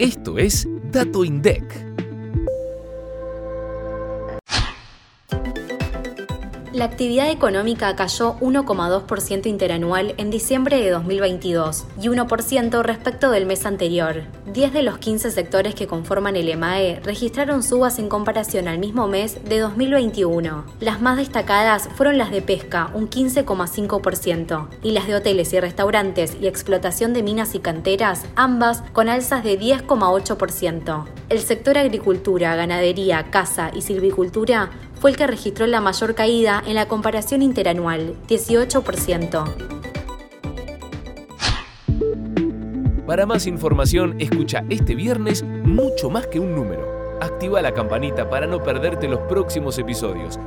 Esto es Dato INDEC. La actividad económica cayó 1,2% interanual en diciembre de 2022 y 1% respecto del mes anterior. 10 de los 15 sectores que conforman el EMAE registraron subas en comparación al mismo mes de 2021. Las más destacadas fueron las de pesca, un 15,5%, y las de hoteles y restaurantes y explotación de minas y canteras, ambas con alzas de 10,8%. El sector agricultura, ganadería, caza y silvicultura fue el que registró la mayor caída en la comparación interanual, 18%. Para más información, escucha este viernes mucho más que un número. Activa la campanita para no perderte los próximos episodios